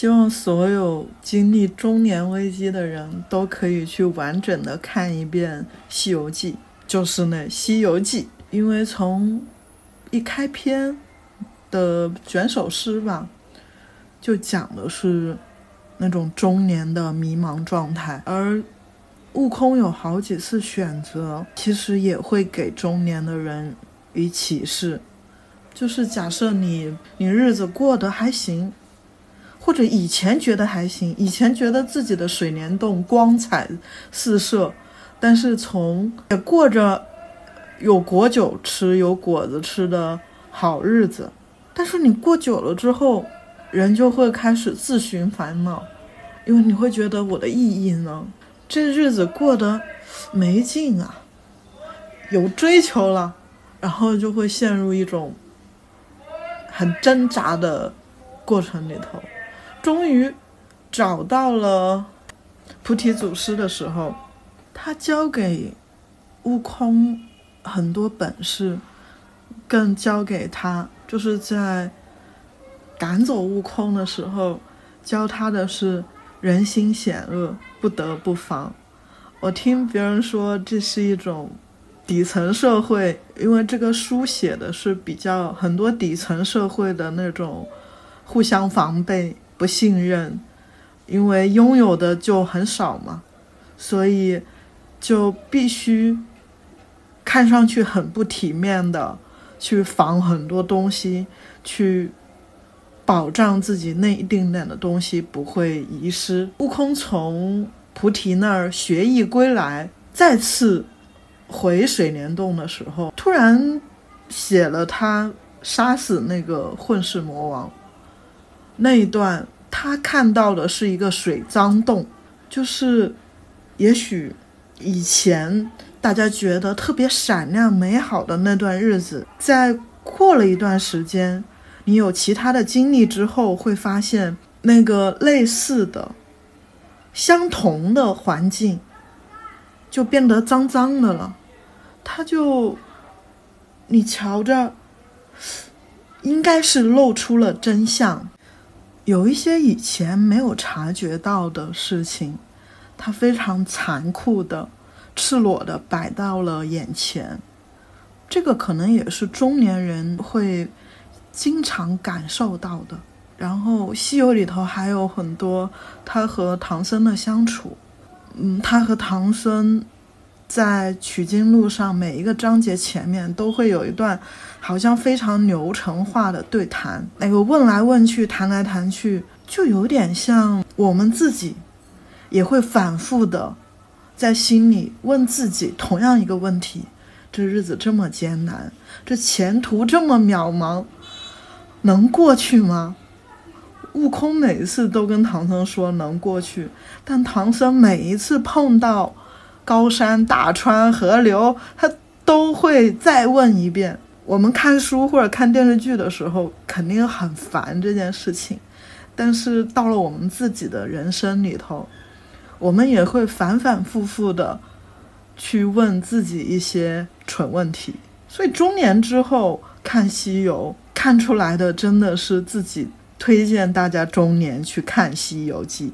希望所有经历中年危机的人都可以去完整的看一遍《西游记》，就是那《西游记》，因为从一开篇的卷首诗吧，就讲的是那种中年的迷茫状态，而悟空有好几次选择，其实也会给中年的人以启示。就是假设你你日子过得还行，或者以前觉得还行，以前觉得自己的水帘洞光彩四射，但是从也过着有果酒吃、有果子吃的好日子，但是你过久了之后，人就会开始自寻烦恼，因为你会觉得我的意义呢？这日子过得没劲啊，有追求了，然后就会陷入一种。很挣扎的过程里头，终于找到了菩提祖师的时候，他教给悟空很多本事，更教给他就是在赶走悟空的时候，教他的是人心险恶，不得不防。我听别人说这是一种。底层社会，因为这个书写的是比较很多底层社会的那种互相防备、不信任，因为拥有的就很少嘛，所以就必须看上去很不体面的去防很多东西，去保障自己那一丁点的东西不会遗失。悟空从菩提那儿学艺归来，再次。回水帘洞的时候，突然写了他杀死那个混世魔王那一段，他看到的是一个水脏洞，就是也许以前大家觉得特别闪亮美好的那段日子，在过了一段时间，你有其他的经历之后，会发现那个类似的、相同的环境就变得脏脏的了。他就，你瞧着，应该是露出了真相。有一些以前没有察觉到的事情，他非常残酷的、赤裸的摆到了眼前。这个可能也是中年人会经常感受到的。然后《西游》里头还有很多他和唐僧的相处，嗯，他和唐僧。在取经路上，每一个章节前面都会有一段，好像非常流程化的对谈。那个问来问去，谈来谈去，就有点像我们自己，也会反复的在心里问自己同样一个问题：这日子这么艰难，这前途这么渺茫，能过去吗？悟空每一次都跟唐僧说能过去，但唐僧每一次碰到。高山、大川、河流，他都会再问一遍。我们看书或者看电视剧的时候，肯定很烦这件事情，但是到了我们自己的人生里头，我们也会反反复复的去问自己一些蠢问题。所以中年之后看西游，看出来的真的是自己推荐大家中年去看《西游记》。